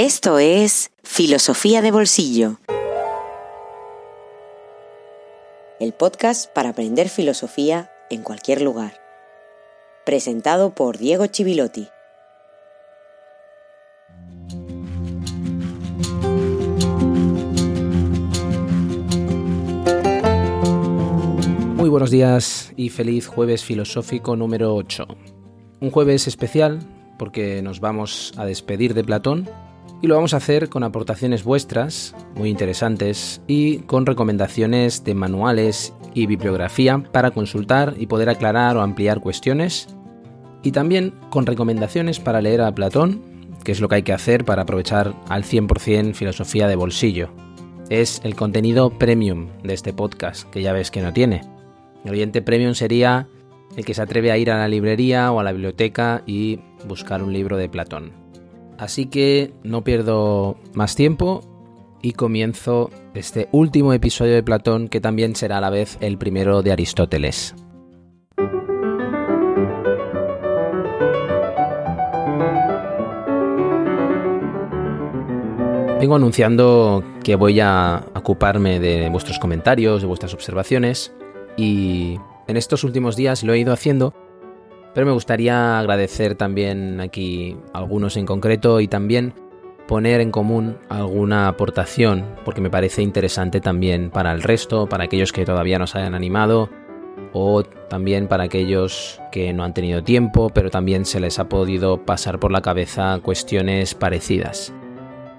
Esto es Filosofía de Bolsillo. El podcast para aprender filosofía en cualquier lugar. Presentado por Diego Chivilotti. Muy buenos días y feliz jueves filosófico número 8. Un jueves especial porque nos vamos a despedir de Platón y lo vamos a hacer con aportaciones vuestras, muy interesantes, y con recomendaciones de manuales y bibliografía para consultar y poder aclarar o ampliar cuestiones, y también con recomendaciones para leer a Platón, que es lo que hay que hacer para aprovechar al 100% filosofía de bolsillo. Es el contenido premium de este podcast, que ya ves que no tiene. El oyente premium sería el que se atreve a ir a la librería o a la biblioteca y buscar un libro de Platón. Así que no pierdo más tiempo y comienzo este último episodio de Platón que también será a la vez el primero de Aristóteles. Vengo anunciando que voy a ocuparme de vuestros comentarios, de vuestras observaciones y en estos últimos días lo he ido haciendo pero me gustaría agradecer también aquí algunos en concreto y también poner en común alguna aportación, porque me parece interesante también para el resto, para aquellos que todavía no se hayan animado, o también para aquellos que no han tenido tiempo, pero también se les ha podido pasar por la cabeza cuestiones parecidas.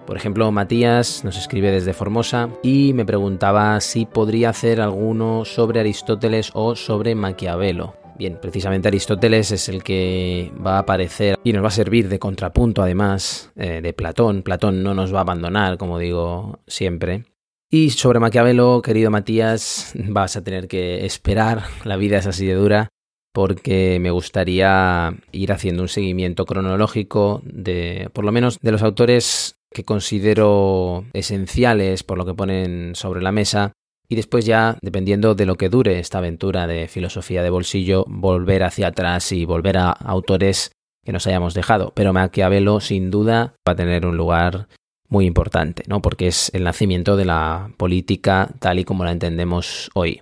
Por ejemplo, Matías nos escribe desde Formosa y me preguntaba si podría hacer alguno sobre Aristóteles o sobre Maquiavelo. Bien, precisamente Aristóteles es el que va a aparecer y nos va a servir de contrapunto además eh, de Platón. Platón no nos va a abandonar, como digo siempre. Y sobre Maquiavelo, querido Matías, vas a tener que esperar, la vida es así de dura, porque me gustaría ir haciendo un seguimiento cronológico de, por lo menos, de los autores que considero esenciales por lo que ponen sobre la mesa y después ya, dependiendo de lo que dure esta aventura de filosofía de bolsillo, volver hacia atrás y volver a autores que nos hayamos dejado. Pero Maquiavelo, sin duda, va a tener un lugar muy importante, ¿no? Porque es el nacimiento de la política tal y como la entendemos hoy.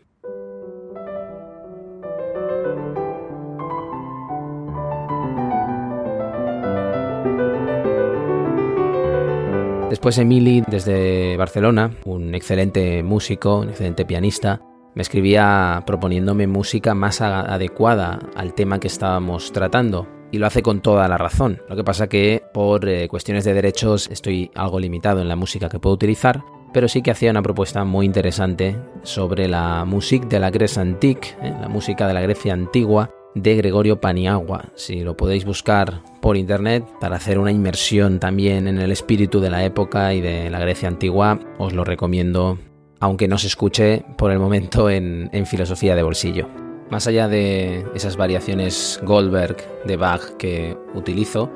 Después Emily, desde Barcelona, un excelente músico, un excelente pianista, me escribía proponiéndome música más adecuada al tema que estábamos tratando. Y lo hace con toda la razón. Lo que pasa que por eh, cuestiones de derechos estoy algo limitado en la música que puedo utilizar, pero sí que hacía una propuesta muy interesante sobre la música de la Grecia antique, eh, la música de la Grecia antigua, de Gregorio Paniagua. Si lo podéis buscar por internet para hacer una inmersión también en el espíritu de la época y de la Grecia antigua, os lo recomiendo, aunque no se escuche por el momento en, filosofía de bolsillo. Más allá de esas variaciones Goldberg de Bach que utilizo,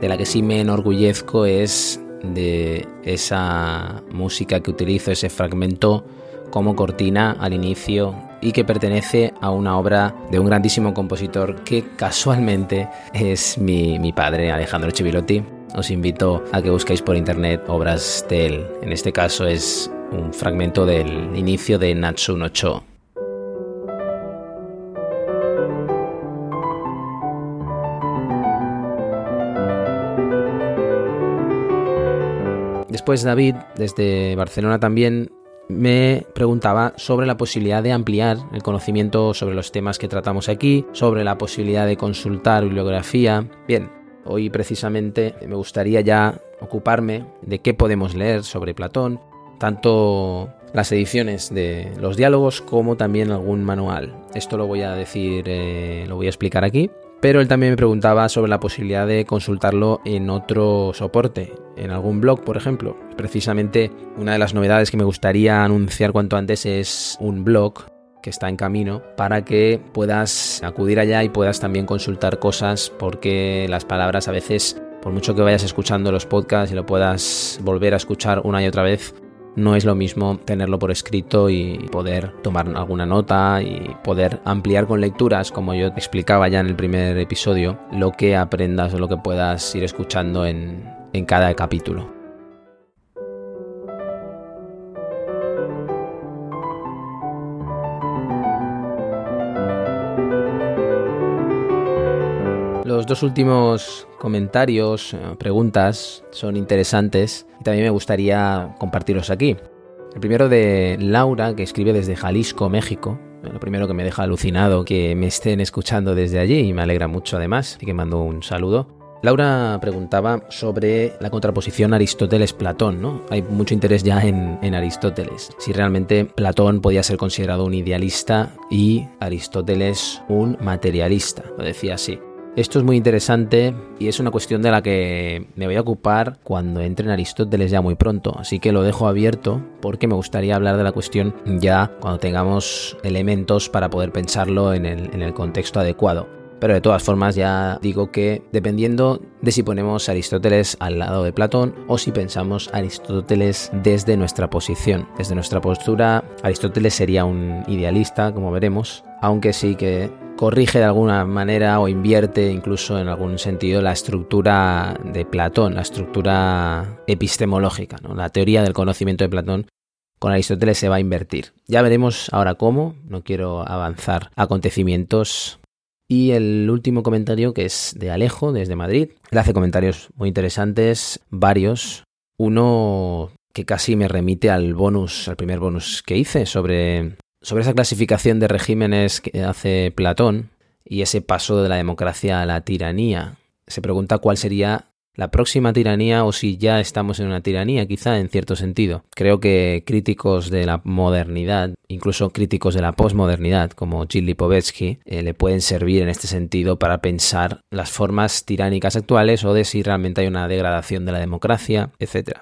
de la que sí me enorgullezco es de esa música que utilizo, ese fragmento como cortina al inicio y que pertenece a una obra de un grandísimo compositor que casualmente es mi, mi padre, Alejandro Chivilotti. Os invito a que busquéis por internet obras de él. En este caso es un fragmento del inicio de Natsu no Cho. Después David, desde Barcelona también, me preguntaba sobre la posibilidad de ampliar el conocimiento sobre los temas que tratamos aquí, sobre la posibilidad de consultar bibliografía. Bien, hoy precisamente me gustaría ya ocuparme de qué podemos leer sobre Platón, tanto las ediciones de los diálogos como también algún manual. Esto lo voy a decir, eh, lo voy a explicar aquí pero él también me preguntaba sobre la posibilidad de consultarlo en otro soporte, en algún blog, por ejemplo. Precisamente una de las novedades que me gustaría anunciar cuanto antes es un blog que está en camino para que puedas acudir allá y puedas también consultar cosas porque las palabras a veces por mucho que vayas escuchando los podcasts y lo puedas volver a escuchar una y otra vez, no es lo mismo tenerlo por escrito y poder tomar alguna nota y poder ampliar con lecturas, como yo explicaba ya en el primer episodio, lo que aprendas o lo que puedas ir escuchando en, en cada capítulo. Los dos últimos comentarios, eh, preguntas, son interesantes y también me gustaría compartirlos aquí. El primero de Laura, que escribe desde Jalisco, México. Lo primero que me deja alucinado que me estén escuchando desde allí y me alegra mucho además, así que mando un saludo. Laura preguntaba sobre la contraposición Aristóteles-Platón, ¿no? Hay mucho interés ya en, en, Aristóteles. Si realmente Platón podía ser considerado un idealista y Aristóteles un materialista. Lo decía así. Esto es muy interesante y es una cuestión de la que me voy a ocupar cuando entre en Aristóteles ya muy pronto, así que lo dejo abierto porque me gustaría hablar de la cuestión ya cuando tengamos elementos para poder pensarlo en el, en el contexto adecuado. Pero de todas formas ya digo que dependiendo de si ponemos Aristóteles al lado de Platón o si pensamos Aristóteles desde nuestra posición, desde nuestra postura, Aristóteles sería un idealista, como veremos, aunque sí que corrige de alguna manera o invierte incluso en algún sentido la estructura de Platón, la estructura epistemológica, la teoría del conocimiento de Platón con Aristóteles se va a invertir. Ya veremos ahora cómo, no quiero avanzar acontecimientos. Y el último comentario que es de Alejo desde Madrid. Él hace comentarios muy interesantes, varios. Uno que casi me remite al bonus, al primer bonus que hice sobre sobre esa clasificación de regímenes que hace Platón y ese paso de la democracia a la tiranía. Se pregunta cuál sería la próxima tiranía o si ya estamos en una tiranía, quizá en cierto sentido. Creo que críticos de la modernidad, incluso críticos de la posmodernidad, como Gilles Lipovetsky, eh, le pueden servir en este sentido para pensar las formas tiránicas actuales o de si realmente hay una degradación de la democracia, etc.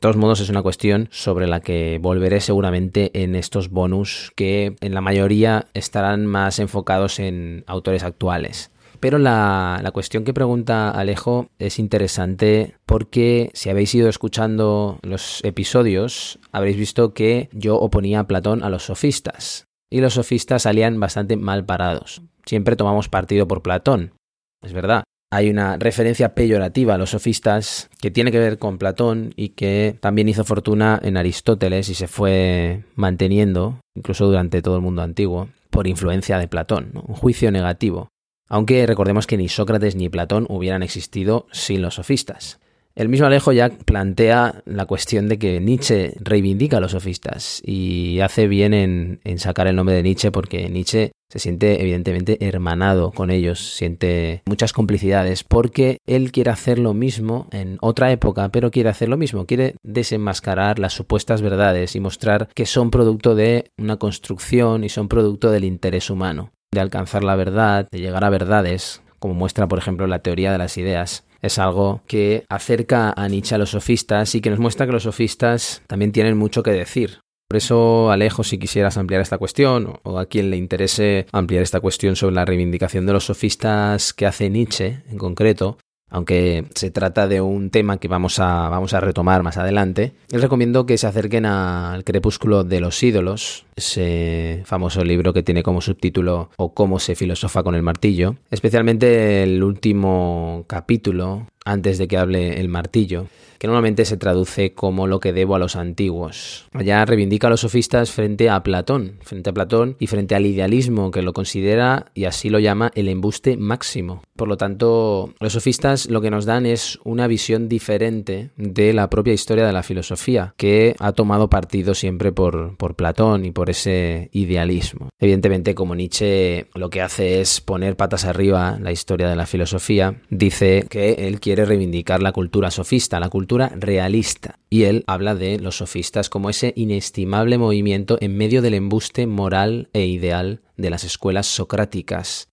De todos modos, es una cuestión sobre la que volveré seguramente en estos bonus que en la mayoría estarán más enfocados en autores actuales. Pero la, la, cuestión que pregunta Alejo es interesante porque si habéis ido escuchando los episodios, habréis visto que yo oponía a Platón a los sofistas. Y los sofistas salían bastante mal parados. Siempre tomamos partido por Platón. Es verdad, hay una referencia peyorativa a los sofistas que tiene que ver con Platón y que también hizo fortuna en Aristóteles y se fue manteniendo, incluso durante todo el mundo antiguo, por influencia de Platón, un juicio negativo. Aunque recordemos que ni Sócrates ni Platón hubieran existido sin los sofistas. El mismo Alejo ya plantea la cuestión de que Nietzsche reivindica a los sofistas y hace bien en, sacar el nombre de Nietzsche porque Nietzsche se siente evidentemente hermanado con ellos, siente muchas complicidades porque él quiere hacer lo mismo en otra época, pero quiere hacer lo mismo, quiere desenmascarar las supuestas verdades y mostrar que son producto de una construcción y son producto del interés humano, de alcanzar la verdad, de llegar a verdades, como muestra por ejemplo la teoría de las ideas es algo que acerca a Nietzsche a los sofistas y que nos muestra que los sofistas también tienen mucho que decir. Por eso, Alejo, si quisieras ampliar esta cuestión, o a quien le interese ampliar esta cuestión sobre la reivindicación de los sofistas que hace Nietzsche en concreto, aunque se trata de un tema que vamos a, vamos a retomar más adelante, les recomiendo que se acerquen al Crepúsculo de los ídolos, ese famoso libro que tiene como subtítulo O cómo se filosofa con el martillo, especialmente el último capítulo, antes de que hable el martillo, que normalmente se traduce como lo que debo a los antiguos. Allá reivindica a los sofistas frente a Platón, frente a Platón y frente al idealismo que lo considera y así lo llama el embuste máximo. Por lo tanto, los sofistas lo que nos dan es una visión diferente de la propia historia de la filosofía, que ha tomado partido siempre por, por Platón y por ese idealismo. Evidentemente, como Nietzsche lo que hace es poner patas arriba la historia de la filosofía, dice que él quiere reivindicar la cultura sofista, la cultura realista. Y él habla de los sofistas como ese inestimable movimiento en medio del embuste moral e ideal de las escuelas socráticas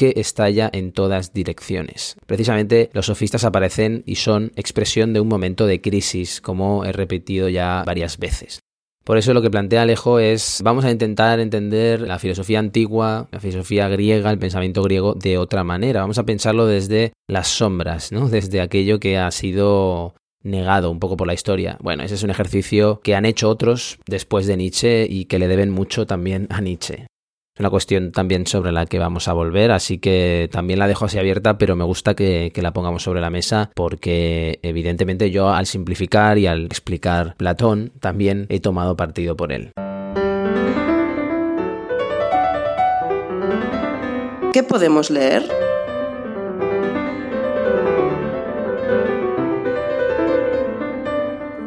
que estalla en todas direcciones. Precisamente los sofistas aparecen y son expresión de un momento de crisis, como he repetido ya varias veces. Por eso lo que plantea Alejo es, vamos a intentar entender la filosofía antigua, la filosofía griega, el pensamiento griego de otra manera. Vamos a pensarlo desde las sombras, ¿no? Desde aquello que ha sido negado un poco por la historia. Bueno, ese es un ejercicio que han hecho otros después de Nietzsche y que le deben mucho también a Nietzsche. Una cuestión también sobre la que vamos a volver, así que también la dejo así abierta, pero me gusta que, que, la pongamos sobre la mesa porque evidentemente yo al simplificar y al explicar Platón también he tomado partido por él. ¿Qué podemos leer?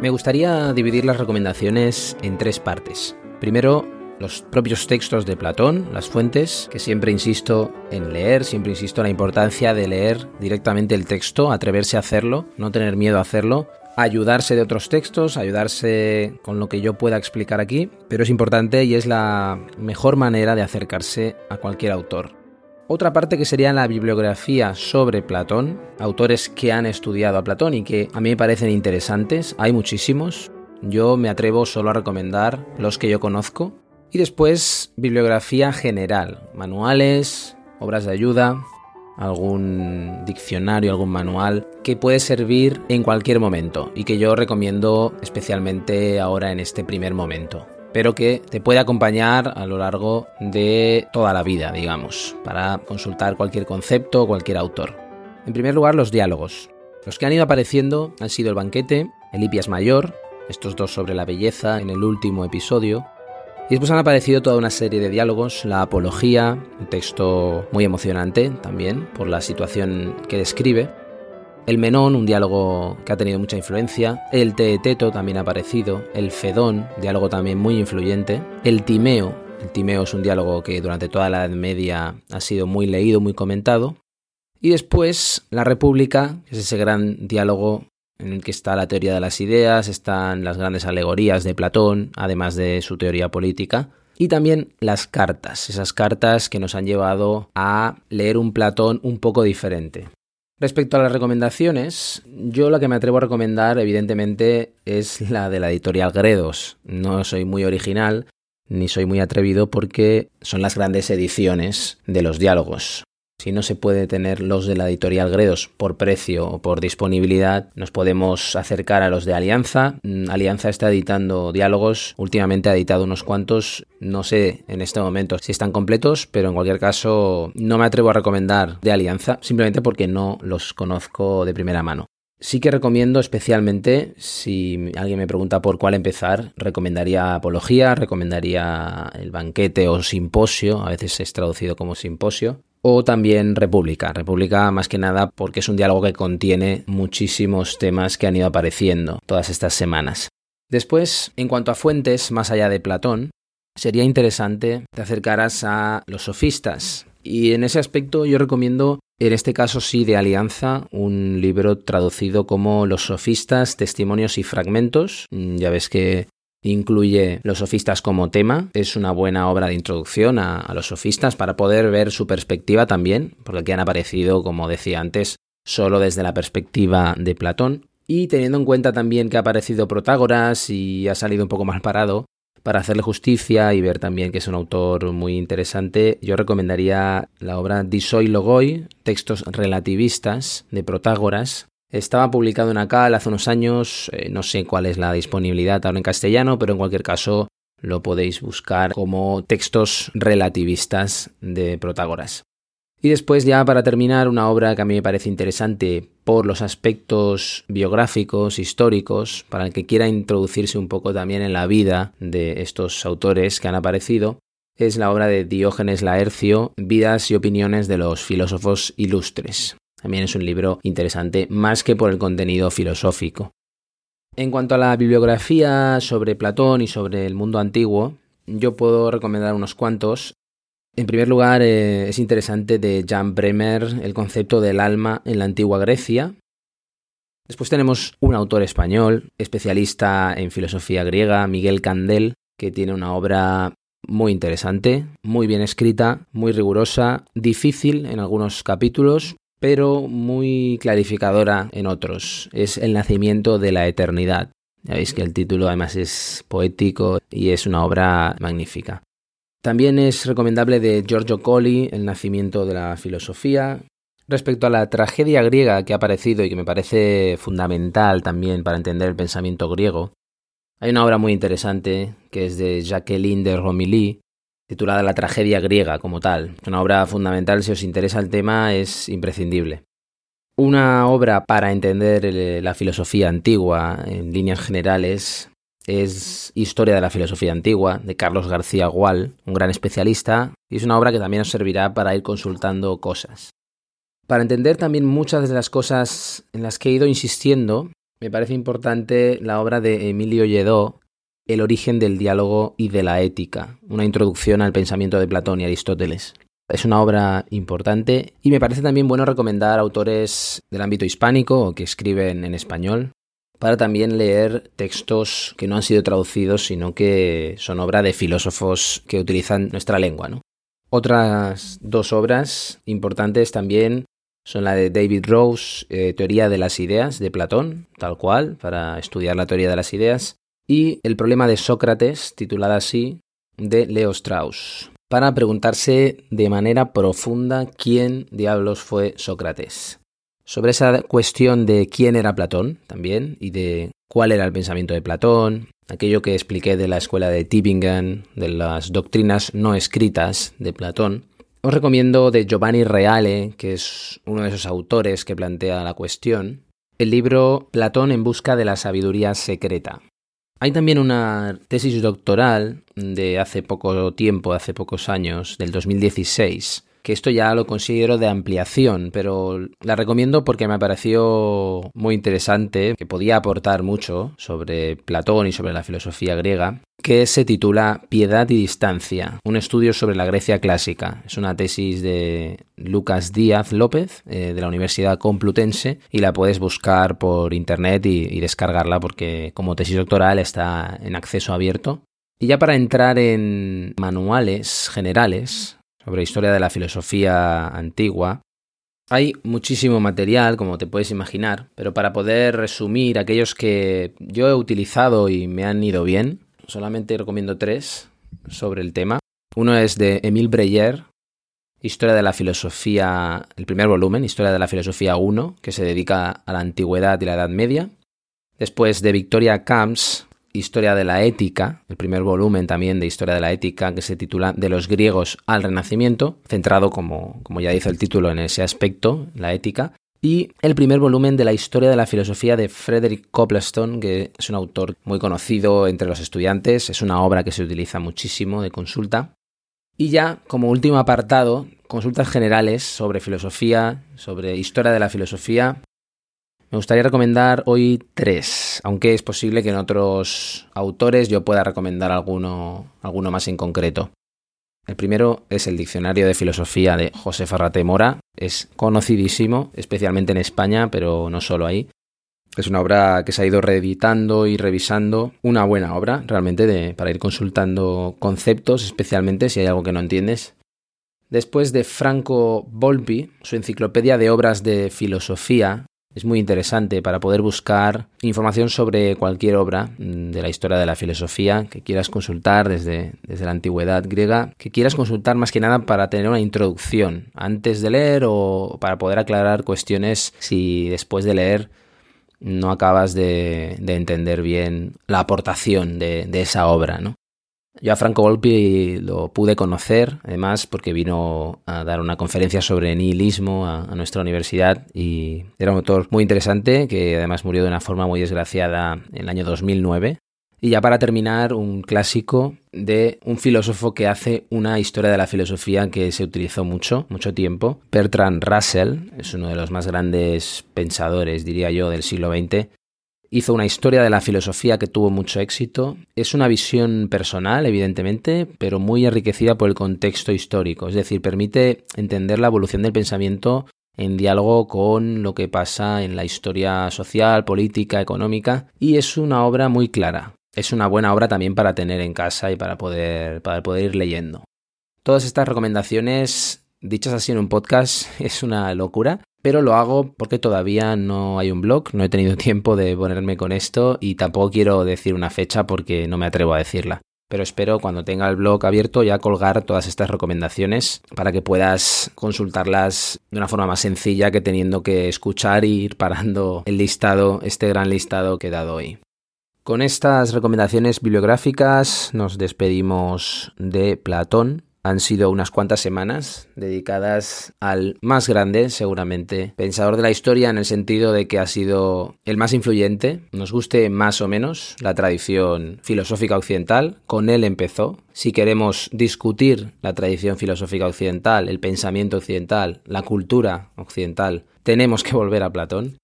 Me gustaría dividir las recomendaciones en tres partes. Primero, los propios textos de Platón, las fuentes, que siempre insisto en leer, siempre insisto en la importancia de leer directamente el texto, atreverse a hacerlo, no tener miedo a hacerlo, ayudarse de otros textos, ayudarse con lo que yo pueda explicar aquí, pero es importante y es la mejor manera de acercarse a cualquier autor. Otra parte que sería la bibliografía sobre Platón, autores que han estudiado a Platón y que a mí me parecen interesantes, hay muchísimos. Yo me atrevo solo a recomendar los que yo conozco. Y después bibliografía general, manuales, obras de ayuda, algún diccionario, algún manual que puede servir en cualquier momento y que yo recomiendo especialmente ahora en este primer momento pero que te puede acompañar a lo largo de toda la vida, digamos, para consultar cualquier concepto o cualquier autor. En primer lugar, los diálogos. Los que han ido apareciendo han sido El banquete, El Hipias Mayor, estos dos sobre la belleza en el último episodio, y después han aparecido toda una serie de diálogos, la apología, un texto muy emocionante también por la situación que describe, el Menón, un diálogo que ha tenido mucha influencia. El Teeteto también ha aparecido. El Fedón, diálogo también muy influyente. El Timeo, el Timeo es un diálogo que durante toda la Edad Media ha sido muy leído, muy comentado. Y después La República, que es ese gran diálogo en el que está la teoría de las ideas, están las grandes alegorías de Platón, además de su teoría política. Y también las cartas, esas cartas que nos han llevado a leer un Platón un poco diferente. Respecto a las recomendaciones, yo la que me atrevo a recomendar, evidentemente, es la de la editorial Gredos. No soy muy original, ni soy muy atrevido porque son las grandes ediciones de los diálogos. Si no se puede tener los de la editorial Gredos por precio o por disponibilidad, nos podemos acercar a los de Alianza. Mm, Alianza está editando diálogos, últimamente ha editado unos cuantos, no sé en este momento si están completos, pero en cualquier caso no me atrevo a recomendar de Alianza, simplemente porque no los conozco de primera mano. Sí que recomiendo especialmente, si alguien me pregunta por cuál empezar, recomendaría Apología, recomendaría el banquete o simposio, a veces es traducido como simposio, o también República. República más que nada porque es un diálogo que contiene muchísimos temas que han ido apareciendo todas estas semanas. Después, en cuanto a fuentes más allá de Platón, sería interesante te acercaras a los sofistas. Y en ese aspecto yo recomiendo, en este caso sí de Alianza, un libro traducido como Los sofistas, testimonios y fragmentos. Mm, ya ves que incluye los sofistas como tema. Es una buena obra de introducción a, los sofistas para poder ver su perspectiva también, porque aquí han aparecido, como decía antes, solo desde la perspectiva de Platón. Y teniendo en cuenta también que ha aparecido Protágoras y ha salido un poco mal parado, para hacerle justicia y ver también que es un autor muy interesante, yo recomendaría la obra Disoi Logoi, textos relativistas de Protágoras, estaba publicado en Acal hace unos años, eh, no sé cuál es la disponibilidad ahora en castellano, pero en cualquier caso lo podéis buscar como textos relativistas de Protágoras. Y después ya para terminar una obra que a mí me parece interesante por los aspectos biográficos, históricos, para el que quiera introducirse un poco también en la vida de estos autores que han aparecido, es la obra de Diógenes Laercio, Vidas y opiniones de los filósofos ilustres. También es un libro interesante, más que por el contenido filosófico. En cuanto a la bibliografía sobre Platón y sobre el mundo antiguo, yo puedo recomendar unos cuantos. En primer lugar, eh, es interesante de Jan Bremer el concepto del alma en la antigua Grecia. Después tenemos un autor español, especialista en filosofía griega, Miguel Candel, que tiene una obra muy interesante, muy bien escrita, muy rigurosa, difícil en algunos capítulos, pero muy clarificadora en otros. Es el nacimiento de la eternidad. Ya veis que el título además es poético y es una obra magnífica. También es recomendable de Giorgio Colli, El nacimiento de la filosofía. Respecto a la tragedia griega que ha aparecido y que me parece fundamental también para entender el pensamiento griego, hay una obra muy interesante que es de Jacqueline de Romilly, titulada La tragedia griega como tal. Una obra fundamental, si os interesa el tema, es imprescindible. Una obra para entender la filosofía antigua en líneas generales es Historia de la Filosofía Antigua, de Carlos García Gual, un gran especialista, y es una obra que también os servirá para ir consultando cosas. Para entender también muchas de las cosas en las que he ido insistiendo, me parece importante la obra de Emilio Lledó, El origen del diálogo y de la ética, una introducción al pensamiento de Platón y Aristóteles. Es una obra importante y me parece también bueno recomendar autores del ámbito hispánico o que escriben en español, para también leer textos que no han sido traducidos, sino que son obra de filósofos que utilizan nuestra lengua. Otras dos obras importantes también son la de David Rose, eh, Teoría de las Ideas, de Platón, tal cual, para estudiar la teoría de las ideas, y El problema de Sócrates, titulada así, de Leo Strauss, para preguntarse de manera profunda quién diablos fue Sócrates. Sobre esa cuestión de quién era Platón también y de cuál era el pensamiento de Platón, aquello que expliqué de la escuela de Tübingen, de las doctrinas no escritas de Platón, os recomiendo de Giovanni Reale, que es uno de esos autores que plantea la cuestión, el libro Platón en busca de la sabiduría secreta. Hay también una tesis doctoral de hace poco tiempo, hace pocos años, del 2016, que esto ya lo considero de ampliación, pero la recomiendo porque me pareció muy interesante, que podía aportar mucho sobre Platón y sobre la filosofía griega, que se titula Piedad y Distancia, un estudio sobre la Grecia clásica. Es una tesis de Lucas Díaz López, eh, de la Universidad Complutense, y la puedes buscar por internet y descargarla porque como tesis doctoral está en acceso abierto. Y ya para entrar en manuales generales, sobre historia de la filosofía antigua. Hay muchísimo material, como te puedes imaginar, pero para poder resumir aquellos que yo he utilizado y me han ido bien, solamente recomiendo tres sobre el tema. Uno es de Emile Breyer, Historia de la Filosofía, el primer volumen, Historia de la Filosofía 1, que se dedica a la antigüedad y la Edad Media. Después de Victoria Camps, Historia de la Ética, el primer volumen también de Historia de la Ética, que se titula De los griegos al Renacimiento, centrado, como, como ya dice el título, en ese aspecto, la ética. Y el primer volumen de la Historia de la Filosofía de Frederick Copleston, que es un autor muy conocido entre los estudiantes, es una obra que se utiliza muchísimo de consulta. Y ya, como último apartado, consultas generales sobre filosofía, sobre historia de la filosofía, me gustaría recomendar hoy tres, aunque es posible que en otros autores yo pueda recomendar alguno, alguno más en concreto. El primero es el Diccionario de Filosofía de José Ferrate Mora. Es conocidísimo, especialmente en España, pero no solo ahí. Es una obra que se ha ido reeditando y revisando. Una buena obra, realmente, para ir consultando conceptos, especialmente si hay algo que no entiendes. Después de Franco Volpi, su enciclopedia de obras de filosofía, es muy interesante para poder buscar información sobre cualquier obra mm, de la historia de la filosofía que quieras consultar desde, desde la antigüedad griega, que quieras consultar más que nada para tener una introducción antes de leer o para poder aclarar cuestiones si después de leer no acabas de, de entender bien la aportación de, de esa obra, ¿no? Yo a Franco Volpi lo pude conocer, además, porque vino a dar una conferencia sobre nihilismo a, nuestra universidad y era un autor muy interesante que además murió de una forma muy desgraciada en el año 2009. Y ya para terminar, un clásico de un filósofo que hace una historia de la filosofía que se utilizó mucho, mucho tiempo. Bertrand Russell es uno de los más grandes pensadores, diría yo, del siglo XX hizo una historia de la filosofía que tuvo mucho éxito. Es una visión personal, evidentemente, pero muy enriquecida por el contexto histórico. Es decir, permite entender la evolución del pensamiento en diálogo con lo que pasa en la historia social, política, económica, y es una obra muy clara. Es una buena obra también para tener en casa y para poder, para poder ir leyendo. Todas estas recomendaciones, dichas así en un podcast, es una locura, pero lo hago porque todavía no hay un blog, no he tenido tiempo de ponerme con esto y tampoco quiero decir una fecha porque no me atrevo a decirla. Pero espero cuando tenga el blog abierto ya colgar todas estas recomendaciones para que puedas consultarlas de una forma más sencilla que teniendo que escuchar y ir parando el listado, este gran listado que he dado hoy. Con estas recomendaciones bibliográficas nos despedimos de Platón. Han sido unas cuantas semanas dedicadas al más grande, seguramente, pensador de la historia en el sentido de que ha sido el más influyente, nos guste más o menos la tradición filosófica occidental, con él empezó. Si queremos discutir la tradición filosófica occidental, el pensamiento occidental, la cultura occidental, tenemos que volver a Platón.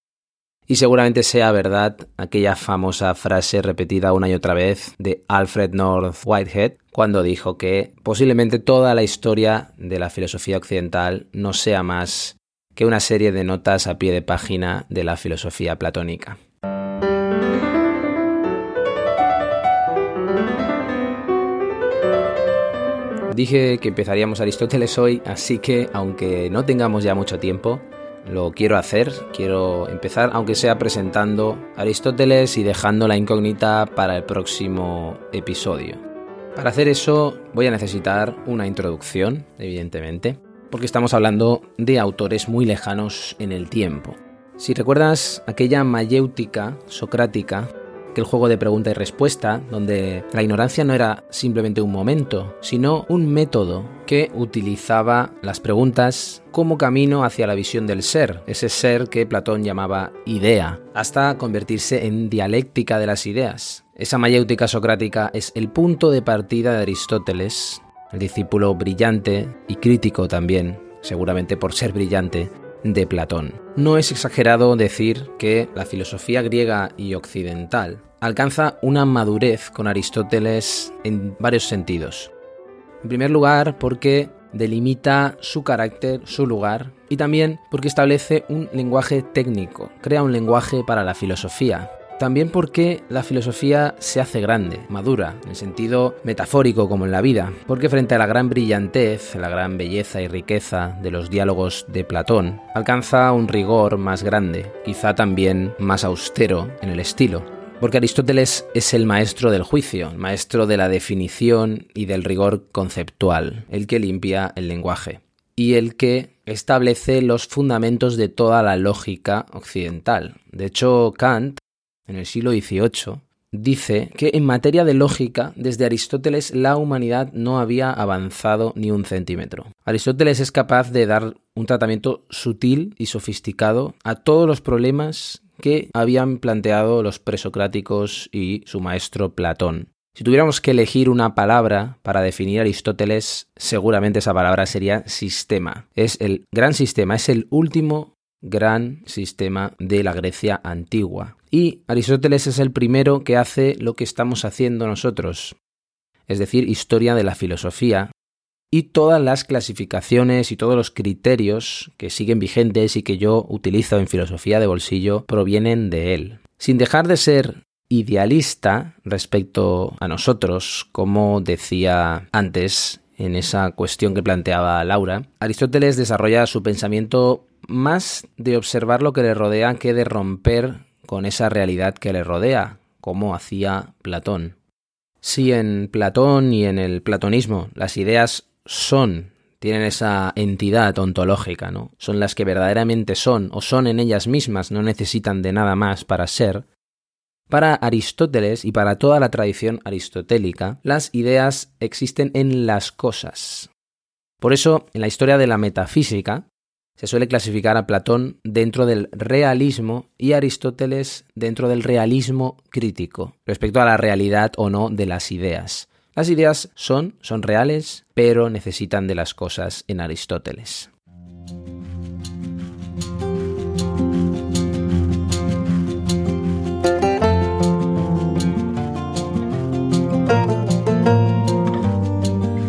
Y seguramente sea verdad aquella famosa frase repetida una y otra vez de Alfred North Whitehead cuando dijo que posiblemente toda la historia de la filosofía occidental no sea más que una serie de notas a pie de página de la filosofía platónica. Dije que empezaríamos Aristóteles hoy, así que aunque no tengamos ya mucho tiempo, lo quiero hacer, quiero empezar, aunque sea presentando Aristóteles y dejando la incógnita para el próximo episodio. Para hacer eso voy a necesitar una introducción, evidentemente, porque estamos hablando de autores muy lejanos en el tiempo. Si recuerdas aquella mayéutica socrática que el juego de pregunta y respuesta, donde la ignorancia no era simplemente un momento, sino un método que utilizaba las preguntas como camino hacia la visión del ser, ese ser que Platón llamaba idea, hasta convertirse en dialéctica de las ideas. Esa mayéutica socrática es el punto de partida de Aristóteles, el discípulo brillante y crítico también, seguramente por ser brillante, de Platón. No es exagerado decir que la filosofía griega y occidental alcanza una madurez con Aristóteles en varios sentidos. En primer lugar, porque delimita su carácter, su lugar, y también porque establece un lenguaje técnico, crea un lenguaje para la filosofía, también porque la filosofía se hace grande, madura, en sentido metafórico como en la vida, porque frente a la gran brillantez, la gran belleza y riqueza de los diálogos de Platón, alcanza un rigor más grande, quizá también más austero en el estilo. Porque Aristóteles es el maestro del juicio, el maestro de la definición y del rigor conceptual, el que limpia el lenguaje y el que establece los fundamentos de toda la lógica occidental. De hecho, Kant en el siglo XVIII, dice que en materia de lógica, desde Aristóteles la humanidad no había avanzado ni un centímetro. Aristóteles es capaz de dar un tratamiento sutil y sofisticado a todos los problemas que habían planteado los presocráticos y su maestro Platón. Si tuviéramos que elegir una palabra para definir a Aristóteles, seguramente esa palabra sería sistema. Es el gran sistema, es el último gran sistema de la Grecia antigua. Y Aristóteles es el primero que hace lo que estamos haciendo nosotros, es decir, historia de la filosofía, y todas las clasificaciones y todos los criterios que siguen vigentes y que yo utilizo en filosofía de bolsillo provienen de él. Sin dejar de ser idealista respecto a nosotros, como decía antes en esa cuestión que planteaba Laura, Aristóteles desarrolla su pensamiento más de observar lo que le rodea que de romper con esa realidad que le rodea, como hacía Platón. Si en Platón y en el platonismo las ideas son, tienen esa entidad ontológica, ¿no? Son las que verdaderamente son o son en ellas mismas, no necesitan de nada más para ser. Para Aristóteles y para toda la tradición aristotélica, las ideas existen en las cosas. Por eso, en la historia de la metafísica, se suele clasificar a Platón dentro del realismo y Aristóteles dentro del realismo crítico, respecto a la realidad o no de las ideas. Las ideas son, son reales, pero necesitan de las cosas en Aristóteles.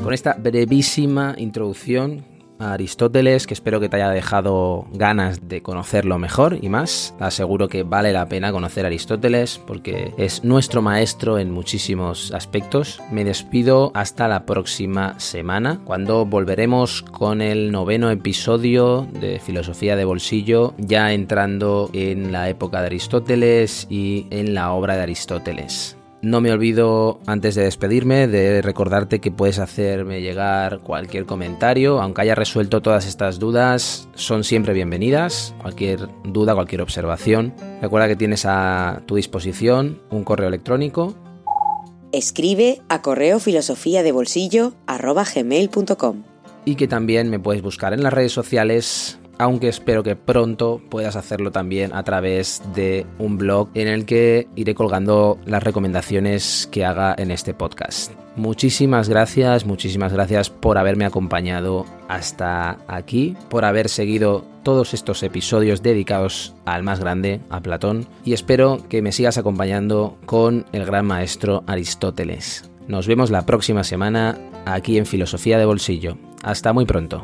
Con esta brevísima introducción Aristóteles, que espero que te haya dejado ganas de conocerlo mejor y más. Aseguro que vale la pena conocer a Aristóteles porque es nuestro maestro en muchísimos aspectos. Me despido hasta la próxima semana, cuando volveremos con el noveno episodio de Filosofía de Bolsillo, ya entrando en la época de Aristóteles y en la obra de Aristóteles. No me olvido, antes de despedirme, de recordarte que puedes hacerme llegar cualquier comentario, aunque haya resuelto todas estas dudas, son siempre bienvenidas. Cualquier duda, cualquier observación. Recuerda que tienes a tu disposición un correo electrónico. Escribe a correo filosofía de bolsillo y que también me puedes buscar en las redes sociales aunque espero que pronto puedas hacerlo también a través de un blog en el que iré colgando las recomendaciones que haga en este podcast. Muchísimas gracias, muchísimas gracias por haberme acompañado hasta aquí, por haber seguido todos estos episodios dedicados al más grande, a Platón, y espero que me sigas acompañando con el gran maestro Aristóteles. Nos vemos la próxima semana aquí en Filosofía de Bolsillo. Hasta muy pronto.